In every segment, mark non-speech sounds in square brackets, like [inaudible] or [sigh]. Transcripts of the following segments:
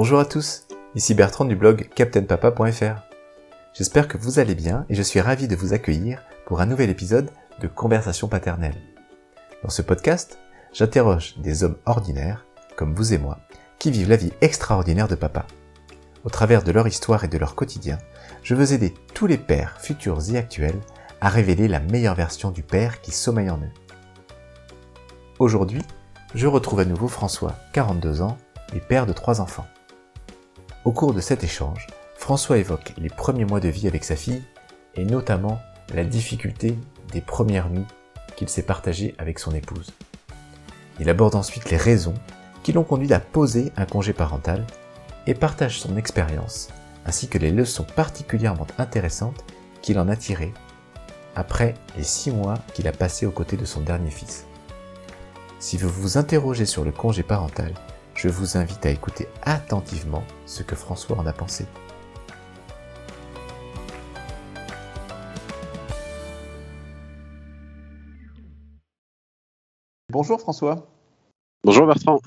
Bonjour à tous, ici Bertrand du blog captainpapa.fr. J'espère que vous allez bien et je suis ravi de vous accueillir pour un nouvel épisode de Conversation paternelle. Dans ce podcast, j'interroge des hommes ordinaires, comme vous et moi, qui vivent la vie extraordinaire de papa. Au travers de leur histoire et de leur quotidien, je veux aider tous les pères, futurs et actuels, à révéler la meilleure version du père qui sommeille en eux. Aujourd'hui, je retrouve à nouveau François, 42 ans, et père de trois enfants. Au cours de cet échange, François évoque les premiers mois de vie avec sa fille et notamment la difficulté des premières nuits qu'il s'est partagées avec son épouse. Il aborde ensuite les raisons qui l'ont conduit à poser un congé parental et partage son expérience ainsi que les leçons particulièrement intéressantes qu'il en a tirées après les six mois qu'il a passés aux côtés de son dernier fils. Si vous vous interrogez sur le congé parental, je vous invite à écouter attentivement ce que François en a pensé. Bonjour François. Bonjour Bertrand.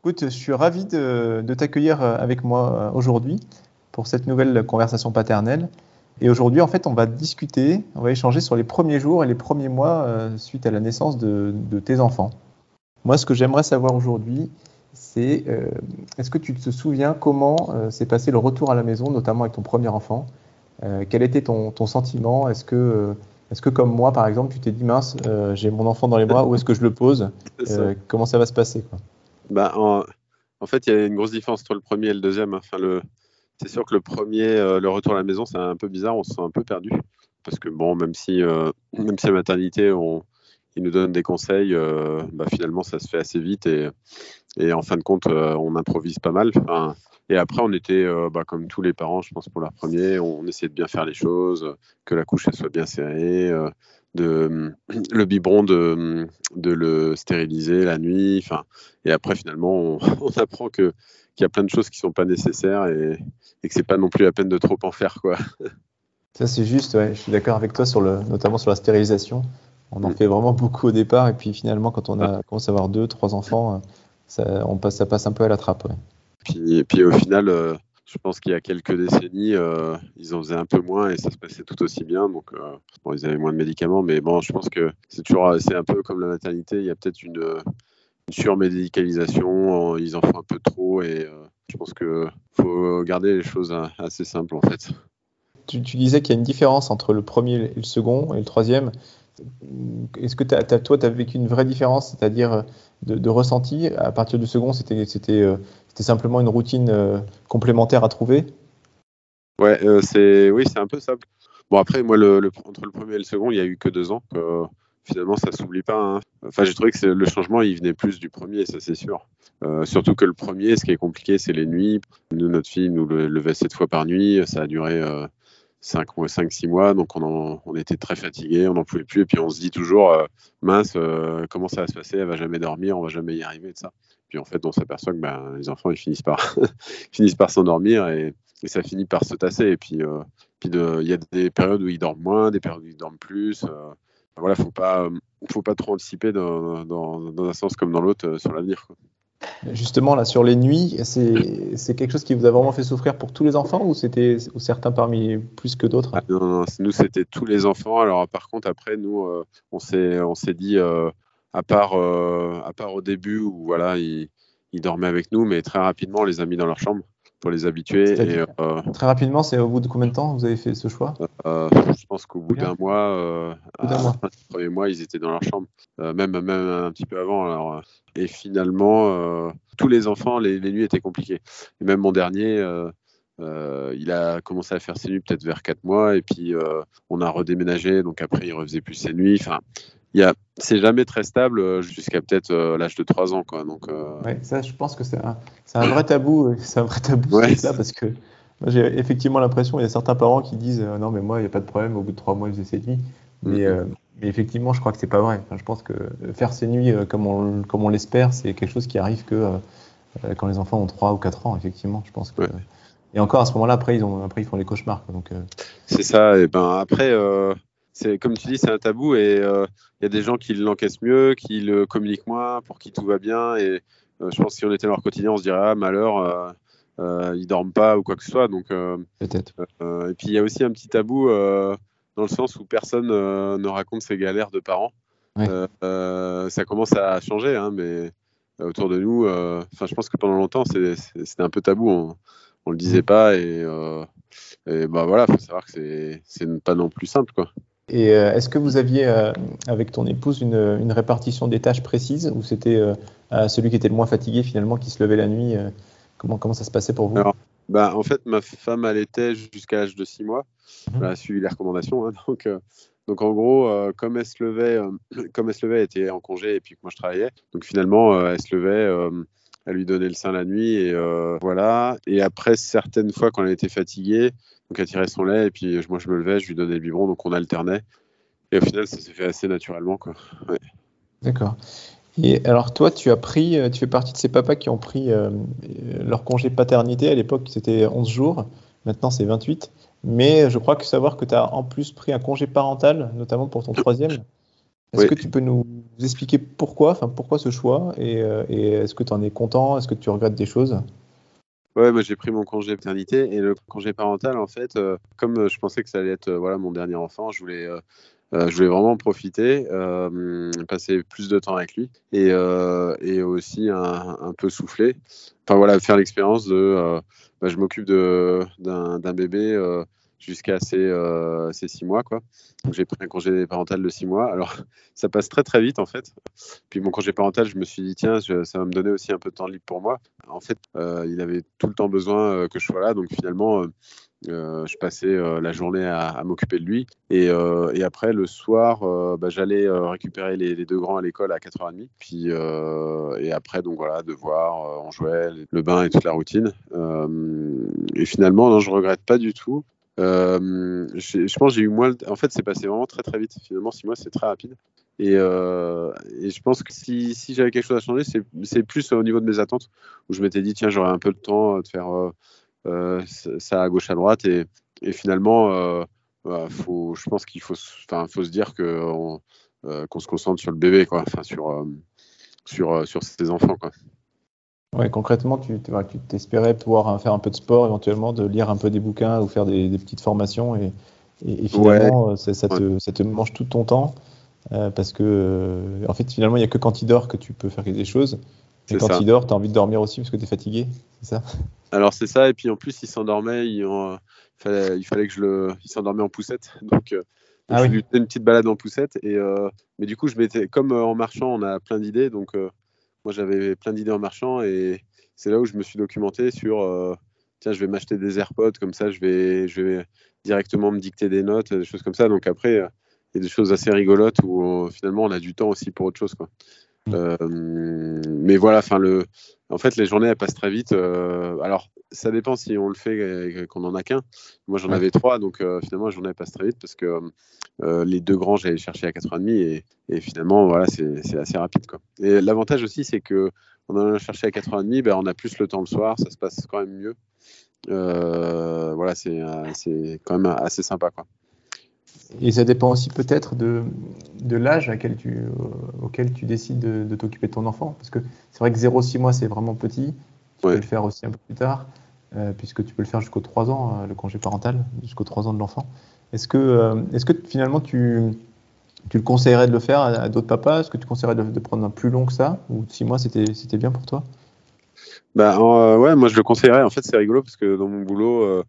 Écoute, je suis ravi de, t'accueillir avec moi aujourd'hui pour cette nouvelle conversation paternelle. Et aujourd'hui, en fait, on va discuter, on va échanger sur les premiers jours et les premiers mois euh, suite à la naissance de, tes enfants. Moi, ce que j'aimerais savoir aujourd'hui, c'est euh, est-ce que tu te souviens comment euh, s'est passé le retour à la maison, notamment avec ton premier enfant? Quel était ton, sentiment? Est-ce que, est que, comme moi, par exemple, tu t'es dit mince, j'ai mon enfant dans les bras, où est-ce que je le pose? [laughs] Comment ça va se passer quoi? Bah, en, en, fait, il y a une grosse différence entre le premier et le deuxième. Enfin, le, c'est sûr que le premier, euh, le retour à la maison, c'est un peu bizarre, on se sent un peu perdu. Parce que bon, même si, euh, même si la maternité, on, ils nous donnent des conseils, euh, bah, finalement, ça se fait assez vite et, en fin de compte, on improvise pas mal. et après, on était, bah, comme tous les parents, je pense, pour leur premier, on, essayait de bien faire les choses, que la couche soit bien serrée, de, le biberon de, de le stériliser la nuit. Et après, finalement, [laughs] on, apprend que qu'il y a plein de choses qui sont pas nécessaires et, et que c'est pas non plus la peine de trop en faire quoi. Ça c'est juste, je suis d'accord avec toi sur le, notamment sur la stérilisation. On en fait vraiment beaucoup au départ et puis finalement quand on a commencé à avoir deux, trois enfants, ça, on passe, ça passe un peu à la trappe. Ouais. Puis, et puis au final, euh, je pense qu'il y a quelques décennies, euh, ils en faisaient un peu moins et ça se passait tout aussi bien. Donc, euh, bon, ils avaient moins de médicaments, mais bon, je pense que c'est toujours, c'est un peu comme la maternité. Il y a peut-être une, surmédicalisation, ils en font un peu trop et euh, je pense qu'il faut garder les choses assez simples en fait. Tu, disais qu'il y a une différence entre le premier et le second et le troisième. Est-ce que toi, tu as vécu une vraie différence, c'est-à-dire de, ressenti? À partir du second, c'était euh, simplement une routine euh, complémentaire à trouver? Ouais, c'est oui, c'est un peu simple. Bon, après, moi, entre le premier et le second, il n'y a eu que deux ans finalement, ça s'oublie pas. Hein. Enfin, j'ai trouvé que le changement, il venait plus du premier, ça c'est sûr. Euh, surtout que le premier, ce qui est compliqué, c'est les nuits. Nous, notre fille nous le levait sept fois par nuit. Ça a duré 5 mois, 5, 6 mois. Donc, on, on était très fatigués, on n'en pouvait plus. Et puis, on se dit toujours, euh, mince, euh, comment ça va se passer? Elle va jamais dormir, on va jamais y arriver, de ça. Puis, en fait, on s'aperçoit que ben, les enfants, ils finissent par, [laughs] finissent par s'endormir et, et, ça finit par se tasser. Et puis, puis il y a des périodes où ils dorment moins, des périodes où ils dorment plus voilà, faut faut pas trop anticiper dans, dans, un sens comme dans l'autre euh, sur l'avenir. Justement, là, sur les nuits, c'est quelque chose qui vous a vraiment fait souffrir pour tous les enfants ou c'était certains parmi plus que d'autres? Ah, Non, non, nous c'était tous les enfants. Alors par contre, après, nous, euh, on s'est dit, euh, à part à part au début où voilà, ils, ils dormaient avec nous, mais très rapidement, on les a mis dans leur chambre pour les habituer. Et, euh, très rapidement, c'est au bout de combien de temps vous avez fait ce choix euh, Je pense qu'au bout d'un mois, euh, mois. premier mois, ils étaient dans leur chambre, même, même un petit peu avant. Alors, et finalement, tous les enfants, les, nuits étaient compliquées. Et même mon dernier, il a commencé à faire ses nuits peut-être vers 4 mois, et puis on a redéménagé, donc après, il refaisait plus ses nuits. Enfin, c'est jamais très stable euh, jusqu'à peut-être euh, l'âge de 3 ans. Quoi. Donc, euh, ouais, ça, je pense que c'est un, un, vrai tabou. C'est un vrai tabou, ça, parce que j'ai effectivement l'impression, il y a certains parents qui disent Non, mais moi, il n'y a pas de problème, au bout de 3 mois, je faisais cette nuit. Mais, mais, effectivement, je crois que c'est pas vrai. je pense que faire ces nuits comme on, comme on l'espère, c'est quelque chose qui arrive que quand les enfants ont 3 ou 4 ans, effectivement. Je pense que. Et encore à ce moment-là, après, ils, ont, après, ils font les cauchemars. donc, C'est ça. Et ben après, c'est comme tu dis, c'est un tabou et euh, il y a des gens qui l'encaissent mieux, qui le communiquent moins, pour qui tout va bien. Et euh, je pense que si on était dans leur quotidien, on se dirait ah malheur, euh, euh, ils dorment pas ou quoi que ce soit. Donc, peut-être. et puis il y a aussi un petit tabou dans le sens où personne ne raconte ses galères de parents. ça commence à changer, hein, mais autour de nous, enfin, je pense que pendant longtemps, c'était un peu tabou. On, on le disait pas et, et bah voilà, faut savoir que c'est pas non plus simple, quoi. Et euh, est-ce que vous aviez euh, avec ton épouse une, répartition des tâches précises ou c'était euh, celui qui était le moins fatigué finalement qui se levait la nuit comment, comment ça se passait pour vous? Bah, En fait, ma femme allaitait jusqu'à l'âge de 6 mois. Mhm. Elle a suivi les recommandations. Hein, [laughs] donc, donc en gros, comme elle se levait, [clears throat] comme elle se levait, elle était en congé et puis que moi je travaillais. Donc finalement, elle se levait elle lui donnait le sein la nuit et voilà. Et après certaines fois quand elle était fatiguée, donc elle tirait son lait et puis moi je me levais, je lui donnais le biberon, donc on alternait. Et au final, ça s'est fait assez naturellement. Quoi. D'accord. Et alors toi, tu as pris, euh, tu fais partie de ces papas qui ont pris euh, leur congé paternité. À l'époque, c'était 11 jours. Maintenant, c'est 28. Mais je crois que savoir que tu as en plus pris un congé parental, notamment pour ton troisième. Est-ce que tu peux nous expliquer pourquoi, enfin pourquoi ce choix? Et, euh, et est-ce que tu en es content? Est-ce que tu regrettes des choses? Ouais, moi j'ai pris mon congé paternité et le congé parental, en fait, euh, comme euh, je pensais que ça allait être euh, voilà, mon dernier enfant, je voulais, je voulais vraiment profiter, passer plus de temps avec lui et, et aussi un, peu souffler. Enfin voilà, faire l'expérience de bah, je m'occupe d'un bébé jusqu'à ces, euh, ces, six mois. Quoi. Donc j'ai pris un congé parental de six mois. Alors [laughs] ça passe très très vite en fait. Puis mon congé parental, je me suis dit tiens, ça va me donner aussi un peu de temps libre pour moi. En fait, euh, il avait tout le temps besoin euh, que je sois là. Donc finalement, je passais la journée à, m'occuper de lui. Et, et, après, le soir, bah, j'allais récupérer les, deux grands à l'école à 4h30. Puis, et après, donc voilà, devoir, on jouait, le bain et toute la routine. et finalement, non, je regrette pas du tout. Euh, je, pense j'ai eu moins. En fait, c'est passé vraiment très très vite. Finalement, six mois, c'est très rapide. Et, euh, je pense que si, j'avais quelque chose à changer, c'est plus au niveau de mes attentes, où je m'étais dit, tiens, j'aurais un peu le temps de faire euh, ça à gauche, à droite. Et, finalement, bah, faut, je pense qu'il faut, faut se dire qu'on se concentre sur le bébé, quoi. Sur, sur, sur ses enfants, quoi. Ouais, concrètement, tu t'espérais pouvoir faire un peu de sport, éventuellement, de lire un peu des bouquins ou faire des, petites formations. Et, et, finalement, ça, te, ça, te, mange tout ton temps. Euh, parce que, euh, en fait, finalement, il n'y a que quand il dort que tu peux faire des choses. Et quand il dort, tu as envie de dormir aussi parce que tu es fatigué. C'est ça? Alors, c'est ça. Et puis, en plus, il s'endormait. Il, fallait, il fallait que je le. Il s'endormait en poussette. Donc, euh, ah je lui faisais une petite balade en poussette. Et, mais du coup, je m'étais. Comme en marchant, on a plein d'idées. Donc, moi, j'avais plein d'idées en marchant et c'est là où je me suis documenté sur euh, tiens, je vais m'acheter des AirPods, comme ça, je vais, je vais directement me dicter des notes, des choses comme ça. Donc après, il y a des choses assez rigolotes où euh, finalement, on a du temps aussi pour autre chose. Quoi. Euh, mais voilà, le, en fait, les journées, elles passent très vite. alors, ça dépend si on le fait et qu'on en a qu'un. Moi, j'en avais trois, donc finalement, la journée passe très vite parce que les deux grands, j'allais chercher à 4h30 et, et finalement, voilà, c'est assez rapide. Quoi. Et l'avantage aussi, c'est que en allant chercher à 4h30, ben, on a plus le temps le soir, ça se passe quand même mieux. voilà, c'est quand même assez sympa. Quoi. Et ça dépend aussi peut-être de, de l'âge tu, auquel tu décides de, t'occuper de ton enfant. Parce que c'est vrai que 0-6 mois, c'est vraiment petit. Tu peux le faire aussi un peu plus tard, euh, puisque tu peux le faire jusqu'aux 3 ans, euh, le congé parental, jusqu'aux 3 ans de l'enfant. Est-ce que, euh, est-ce que finalement tu, tu le conseillerais de le faire à, d'autres papas? Est-ce que tu conseillerais de, prendre un plus long que ça? Ou 6 mois, c'était, c'était bien pour toi? Bah, Ouais, moi je le conseillerais. En fait, c'est rigolo parce que dans mon boulot,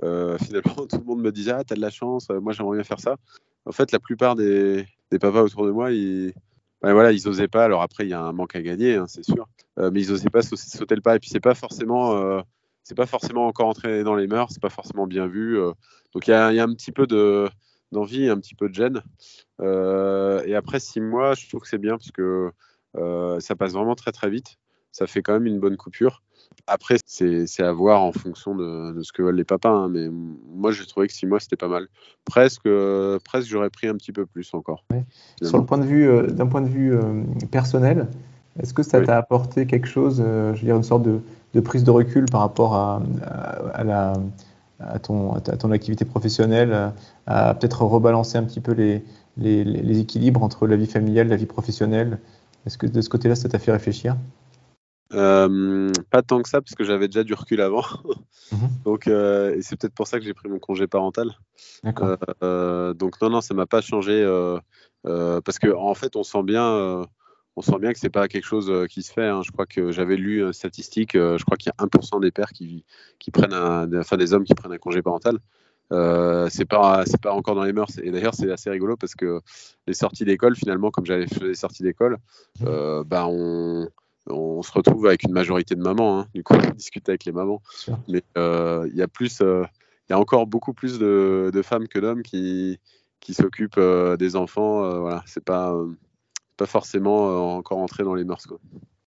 [laughs] finalement, tout le monde me disait Ah, t'as de la chance, moi j'aimerais bien faire ça. En fait, la plupart des, des papas autour de moi, ils voilà, ils osaient pas. Alors après, il y a un manque à gagner, hein, c'est sûr, euh, mais ils osaient pas sauter le pas. Et puis c'est pas forcément, euh, c'est pas forcément encore entré dans les mœurs, c'est pas forcément bien vu. Euh. donc il y, a, un petit peu de d'envie, un petit peu de gêne. et après six mois, je trouve que c'est bien parce que ça passe vraiment très très vite. Ça fait quand même une bonne coupure. Après, c'est à voir en fonction de, ce que veulent les papas. Hein, mais moi, j'ai trouvé que six mois, c'était pas mal. Presque, presque j'aurais pris un petit peu plus encore. Sur le point de vue, euh, d'un point de vue euh, personnel, est-ce que ça t'a apporté quelque chose, euh, je veux dire, une sorte de, prise de recul par rapport à, à, la, à, ton, à ton activité professionnelle, à peut-être rebalancer un petit peu les, les, les équilibres entre la vie familiale, la vie professionnelle? Est-ce que de ce côté-là, ça t'a fait réfléchir? Pas tant que ça, parce que j'avais déjà du recul avant. Mhm. [laughs] donc, et c'est peut-être pour ça que j'ai pris mon congé parental. donc, non, non, ça m'a pas changé. parce que en fait, on sent bien on sent bien que c'est pas quelque chose euh, qui se fait. Hein. Je crois que j'avais lu une statistique, euh, je crois qu'il y a 1% des pères qui, qui prennent un, enfin des hommes qui prennent un congé parental. Euh, c'est pas c'est pas encore dans les mœurs et d'ailleurs c'est assez rigolo parce que les sorties d'école finalement comme j'avais fait les sorties d'école euh, bah on, on se retrouve avec une majorité de mamans hein. du coup on [laughs] discute avec les mamans mais il y a plus il y a encore beaucoup plus de, de femmes que d'hommes qui qui s'occupent des enfants voilà c'est pas pas forcément euh, encore entré dans les mœurs. Quoi.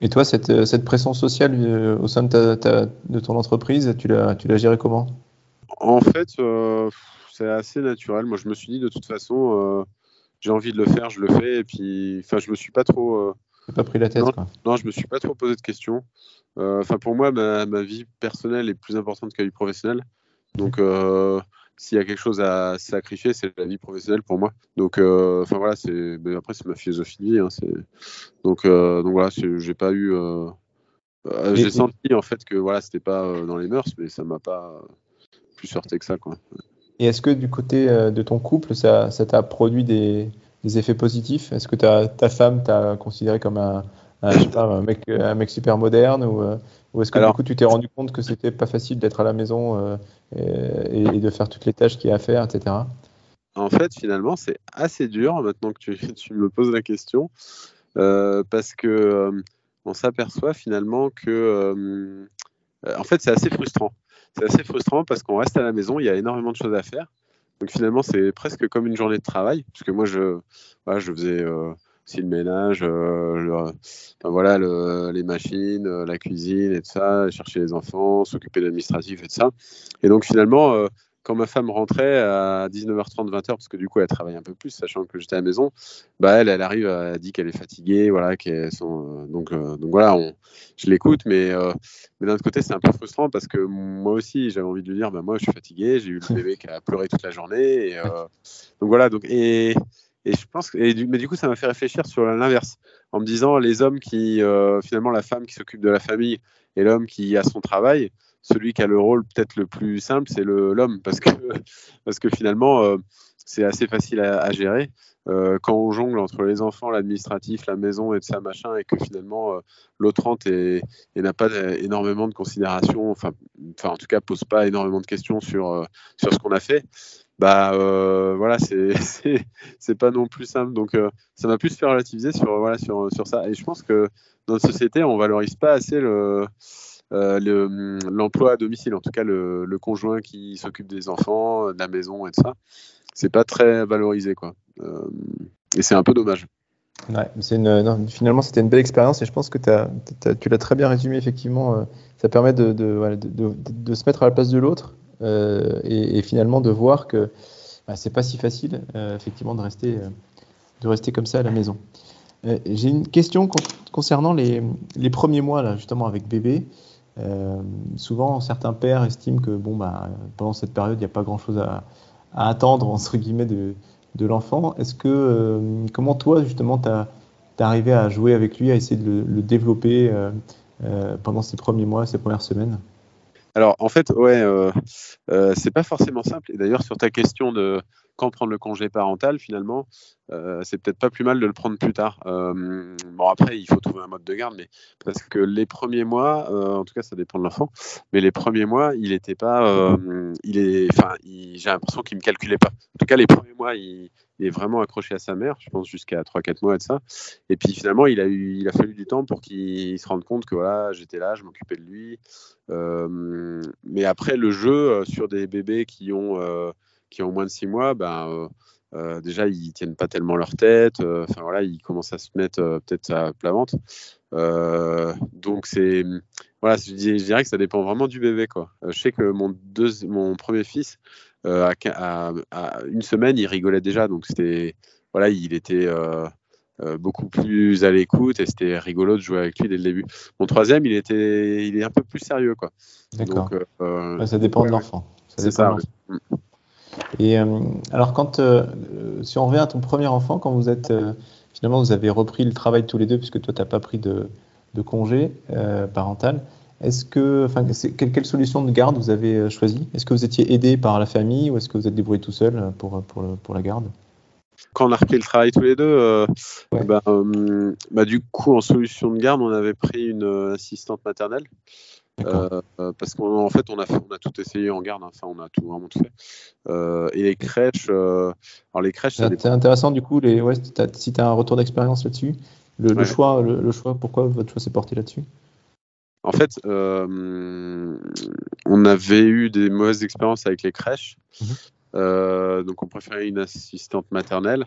Et toi, cette, euh, cette pression sociale euh, au sein de, ta, de ton entreprise, tu l'as, tu l'as gérée comment? En fait, c'est assez naturel. Moi, je me suis dit, de toute façon, j'ai envie de le faire, je le fais. Et puis, enfin, je me suis pas trop. Pas pris la tête. Non, quoi. non, je me suis pas trop posé de questions. Enfin, pour moi, ma, ma, vie personnelle est plus importante que la vie professionnelle. Donc, s'il y a quelque chose à sacrifier, c'est la vie professionnelle pour moi. Donc, euh, enfin voilà, c'est. après, c'est ma philosophie de vie. Hein, donc, euh, donc voilà, j'ai pas eu. Euh, j'ai senti en fait que voilà, c'était pas dans les mœurs, mais ça m'a pas plus sorti que ça, quoi. Et est-ce que du côté de ton couple, ça, t'a produit des, effets positifs? Est-ce que ta, ta femme t'a considéré comme un, un, mec, un mec super moderne ou, ou est-ce que du coup tu t'es rendu compte que c'était pas facile d'être à la maison euh, et, de faire toutes les tâches qu'il y a à faire, etc. En fait, finalement, c'est assez dur maintenant que tu, [laughs] tu, me poses la question euh, parce que euh, on s'aperçoit finalement que en fait c'est assez frustrant. C'est assez frustrant parce qu'on reste à la maison, il y a énormément de choses à faire. Donc finalement, c'est presque comme une journée de travail, parce que moi, je, je faisais si le ménage, euh, voilà, les machines, euh, la cuisine et tout ça, chercher les enfants, s'occuper de l'administratif et tout ça. Et donc finalement, euh, quand ma femme rentrait à 19h30, 20h, parce que du coup elle travaille un peu plus, sachant que j'étais à la maison, bah elle, arrive, elle dit qu'elle est fatiguée, voilà, qu'elle sont, donc, donc voilà, je l'écoute, mais, mais d'un autre côté c'est un peu frustrant parce que moi aussi j'avais envie de lui dire, bah moi je suis fatigué, j'ai eu le bébé qui a pleuré toute la journée, donc voilà, donc et et je pense, du, mais du coup, ça m'a fait réfléchir sur l'inverse, en me disant les hommes qui, euh, finalement, la femme qui s'occupe de la famille et l'homme qui a son travail, celui qui a le rôle peut-être le plus simple, c'est l'homme, parce que, [laughs] parce que finalement, euh, c'est assez facile à, gérer. Euh, quand on jongle entre les enfants, l'administratif, la maison et de ça, machin, et que finalement l'autre rentre et, n'a pas énormément de considération, enfin, en tout cas, pose pas énormément de questions sur, sur ce qu'on a fait, bah euh, voilà, [laughs] c'est pas non plus simple. Donc euh, ça m'a plus fait relativiser sur voilà sur sur ça. Et je pense que dans notre société, on valorise pas assez le euh, l'emploi à domicile, en tout cas le, conjoint qui s'occupe des enfants, de la maison et de ça. C'est pas très valorisé quoi. et c'est un peu dommage. Finalement, c'était une belle expérience et je pense que tu l'as très bien résumé. Effectivement, ça permet de, se mettre à la place de l'autre euh, et, finalement de voir que bah, c'est pas si facile euh, effectivement de rester, euh, de rester comme ça à la maison. J'ai une question concernant les, les, premiers mois là justement avec bébé. Souvent, certains pères estiment que bon, bah, pendant cette période, il n'y a pas grand-chose à, attendre entre guillemets de, l'enfant. Est-ce que comment toi justement tu as, arrivé à jouer avec lui, à essayer de le, développer pendant ces premiers mois, ces premières semaines? Alors, en fait, ouais, euh, euh, c'est pas forcément simple. Et d'ailleurs, sur ta question de quand prendre le congé parental, finalement, euh, c'est peut-être pas plus mal de le prendre plus tard. Euh, bon, après, il faut trouver un mode de garde, mais parce que les premiers mois, euh, en tout cas, ça dépend de l'enfant, mais les premiers mois, il était pas, il est, enfin, j'ai l'impression qu'il me calculait pas. En tout cas, les premiers mois, il, est vraiment accroché à sa mère, je pense jusqu'à 3-4 mois et de ça. Et puis finalement, il a eu, il a fallu du temps pour qu'il se rende compte que voilà, j'étais là, je m'occupais de lui. mais après, le jeu sur des bébés qui ont qui ont moins de 6 mois, ben, euh, euh, déjà ils tiennent pas tellement leur tête. Euh, enfin voilà, ils commencent à se mettre peut-être à plat ventre. donc c'est voilà, je, dirais que ça dépend vraiment du bébé quoi. je sais que mon deux, mon premier fils à, une semaine il rigolait déjà, donc c'était voilà, il était beaucoup plus à l'écoute et c'était rigolo de jouer avec lui dès le début. Mon troisième, il était, il est un peu plus sérieux quoi. D'accord. ça dépend de l'enfant. C'est ça. Et euh, alors, quand, euh, si on revient à ton premier enfant, quand vous êtes euh, finalement, vous avez repris le travail tous les deux, puisque toi, tu n'as pas pris de, de congé parental. Est-ce que, enfin, quelle, quelle, solution de garde vous avez choisi Est-ce que vous étiez aidé par la famille ou est-ce que vous êtes débrouillé tout seul pour, pour, pour la garde? Quand on a repris le travail tous les deux, euh, bah, euh, bah, du coup, en solution de garde, on avait pris une assistante maternelle. Parce qu'en fait, on a, on a tout essayé en garde, hein. enfin, on a tout vraiment tout fait. et les crèches, alors les crèches, c'est intéressant du coup. Les, ouais, si tu as un retour d'expérience là-dessus, le, choix, le, choix, pourquoi votre choix s'est porté là-dessus? En fait, on avait eu des mauvaises expériences avec les crèches. Mmh euh, donc on préférait une assistante maternelle.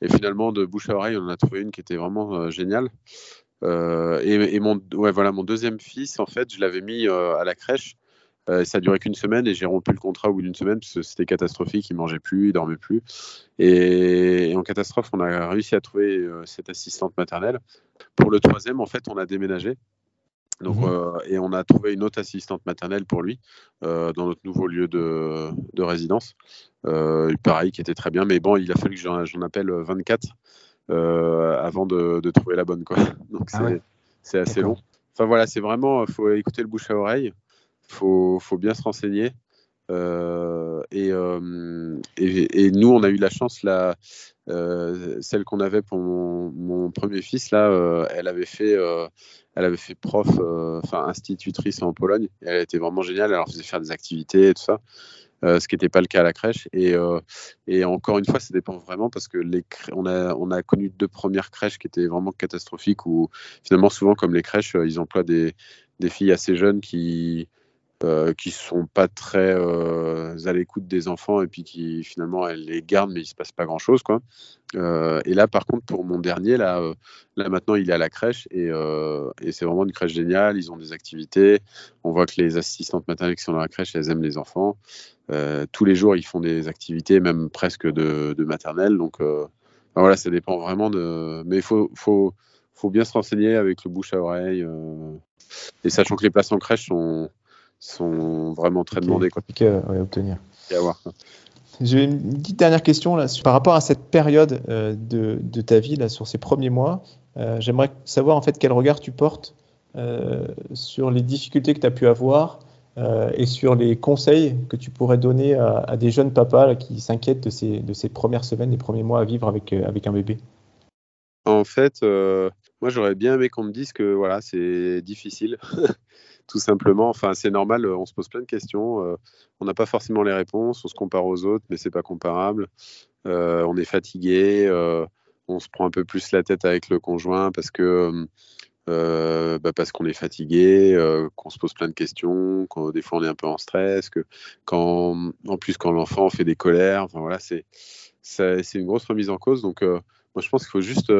Et finalement, de bouche à oreille, on en a trouvé une qui était vraiment euh, géniale. Euh, et, mon, ouais, voilà, mon deuxième fils, en fait, je l'avais mis à la crèche. ça a duré qu'une semaine et j'ai rompu le contrat au bout d'une semaine parce que c'était catastrophique. Il mangeait plus, il dormait plus. Et, en catastrophe, on a réussi à trouver cette assistante maternelle. Pour le troisième, en fait, on a déménagé. Donc, mhm. euh, et on a trouvé une autre assistante maternelle pour lui euh, dans notre nouveau lieu de, de résidence. Euh, pareil, qui était très bien, mais bon, il a fallu que j'en appelle 24 avant de, de, trouver la bonne. Quoi. [laughs] Donc ah c'est assez long. Enfin voilà, c'est vraiment, il faut écouter le bouche à oreille, il faut, faut, bien se renseigner. Et, et, et, nous, on a eu la chance, la, celle qu'on avait pour mon, mon, premier fils, là, elle avait fait elle avait fait prof, euh, enfin institutrice en Pologne. Et elle était vraiment géniale. Elle leur faisait faire des activités et tout ça. Euh, ce qui n'était pas le cas à la crèche. Et, euh, et, encore une fois, ça dépend vraiment parce que les on, a, on a connu deux premières crèches qui étaient vraiment catastrophiques où finalement, souvent, comme les crèches, ils emploient des, des filles assez jeunes qui, euh, qui sont pas très euh, à l'écoute des enfants et puis qui finalement elles les gardent mais il se passe pas grand chose quoi. Euh, et là par contre pour mon dernier là, là maintenant il est à la crèche et, c'est vraiment une crèche géniale. Ils ont des activités. On voit que les assistantes maternelles qui sont dans la crèche elles aiment les enfants. tous les jours ils font des activités même presque de, de maternelle donc voilà ça dépend vraiment de mais faut, faut faut bien se renseigner avec le bouche à oreille et sachant que les places en crèche sont sont vraiment très demandés. Compliqué à obtenir. J'ai une petite dernière question là, par rapport à cette période euh, de, de, ta vie, là, sur ces premiers mois. Euh, j'aimerais savoir en fait quel regard tu portes euh, sur les difficultés que tu as pu avoir et sur les conseils que tu pourrais donner à, des jeunes papas qui s'inquiètent de ces, de ces premières semaines, des premiers mois à vivre avec, avec un bébé. En fait, moi j'aurais bien aimé qu'on me dise que voilà, c'est difficile. [laughs] tout simplement. Enfin, c'est normal, on se pose plein de questions. Euh, on n'a pas forcément les réponses, on se compare aux autres, mais c'est pas comparable. Euh, on est fatigué, euh, on se prend un peu plus la tête avec le conjoint parce que bah, parce qu'on est fatigué, qu'on se pose plein de questions, des fois on est un peu en stress, que quand en plus quand l'enfant fait des colères, enfin voilà, c'est c'est une grosse remise en cause. Donc moi je pense qu'il faut juste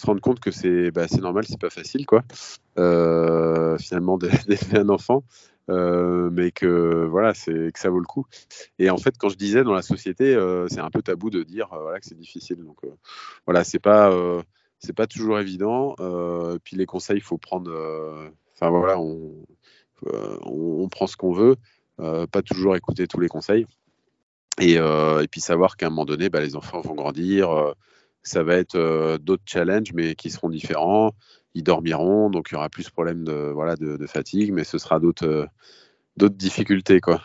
se rendre compte que c'est bah, normal, c'est pas facile, quoi, euh, finalement, d'élever [laughs] un enfant, euh, mais que voilà, c'est que ça vaut le coup. Et en fait, quand je disais dans la société, euh, c'est un peu tabou de dire voilà que c'est difficile. Donc voilà, c'est pas c'est pas toujours évident. puis les conseils, il faut prendre. Enfin voilà, on, on, prend ce qu'on veut, pas toujours écouter tous les conseils. Et, et puis savoir qu'à un moment donné, bah, les enfants vont grandir ça va être euh, d'autres challenges, mais qui seront différents. Ils dormiront, donc il y aura plus de problèmes de, voilà, de, fatigue, mais ce sera d'autres euh, d'autres difficultés, quoi.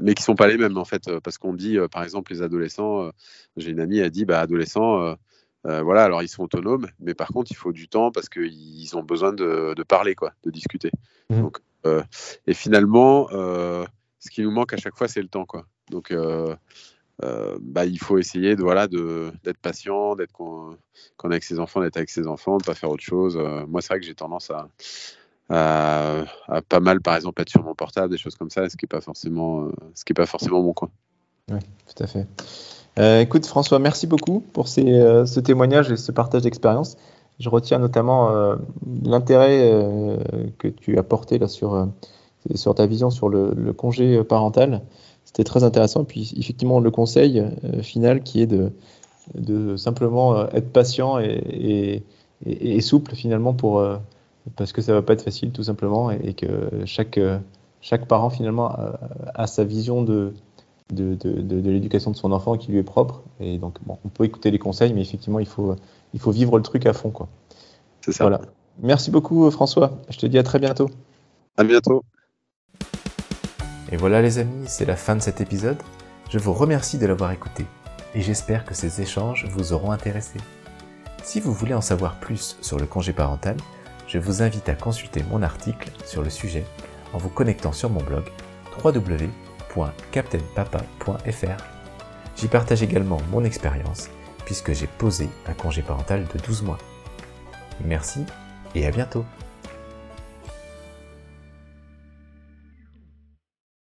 Mais qui sont pas les mêmes, en fait, euh, parce qu'on dit, par exemple, les adolescents, j'ai une amie, elle dit, bah, adolescents, voilà, alors ils sont autonomes, mais par contre, il faut du temps parce qu'ils ont besoin de, de, parler, quoi, de discuter. Mmh. Donc, et finalement, ce qui nous manque à chaque fois, c'est le temps, quoi. Donc, bah, il faut essayer de voilà d'être patient, d'être quand, on est avec ses enfants, d'être avec ses enfants, de pas faire autre chose. Euh, moi, c'est vrai que j'ai tendance à, pas mal, par exemple, être sur mon portable, des choses comme ça, ce qui est pas forcément, euh, ce pas forcément mon coin. Oui, tout à fait. écoute, François, merci beaucoup pour ce témoignage et ce partage d'expérience. Je retiens notamment l'intérêt que tu as porté là sur, sur ta vision sur le congé parental c'était très intéressant. Et puis effectivement, le conseil euh, final qui est de, de simplement euh, être patient et, et, souple finalement pour euh, parce que ça va pas être facile tout simplement et, que chaque chaque parent finalement a, sa vision de de, de, de, l'éducation de son enfant qui lui est propre et donc bon, on peut écouter les conseils mais effectivement il faut il faut vivre le truc à fond quoi. C'est ça. Voilà. Merci beaucoup François. Je te dis à très bientôt. À bientôt. Et voilà les amis, c'est la fin de cet épisode. Je vous remercie de l'avoir écouté et j'espère que ces échanges vous auront intéressé. Si vous voulez en savoir plus sur le congé parental, je vous invite à consulter mon article sur le sujet en vous connectant sur mon blog www.captainpapa.fr. J'y partage également mon expérience puisque j'ai posé un congé parental de 12 mois. Merci et à bientôt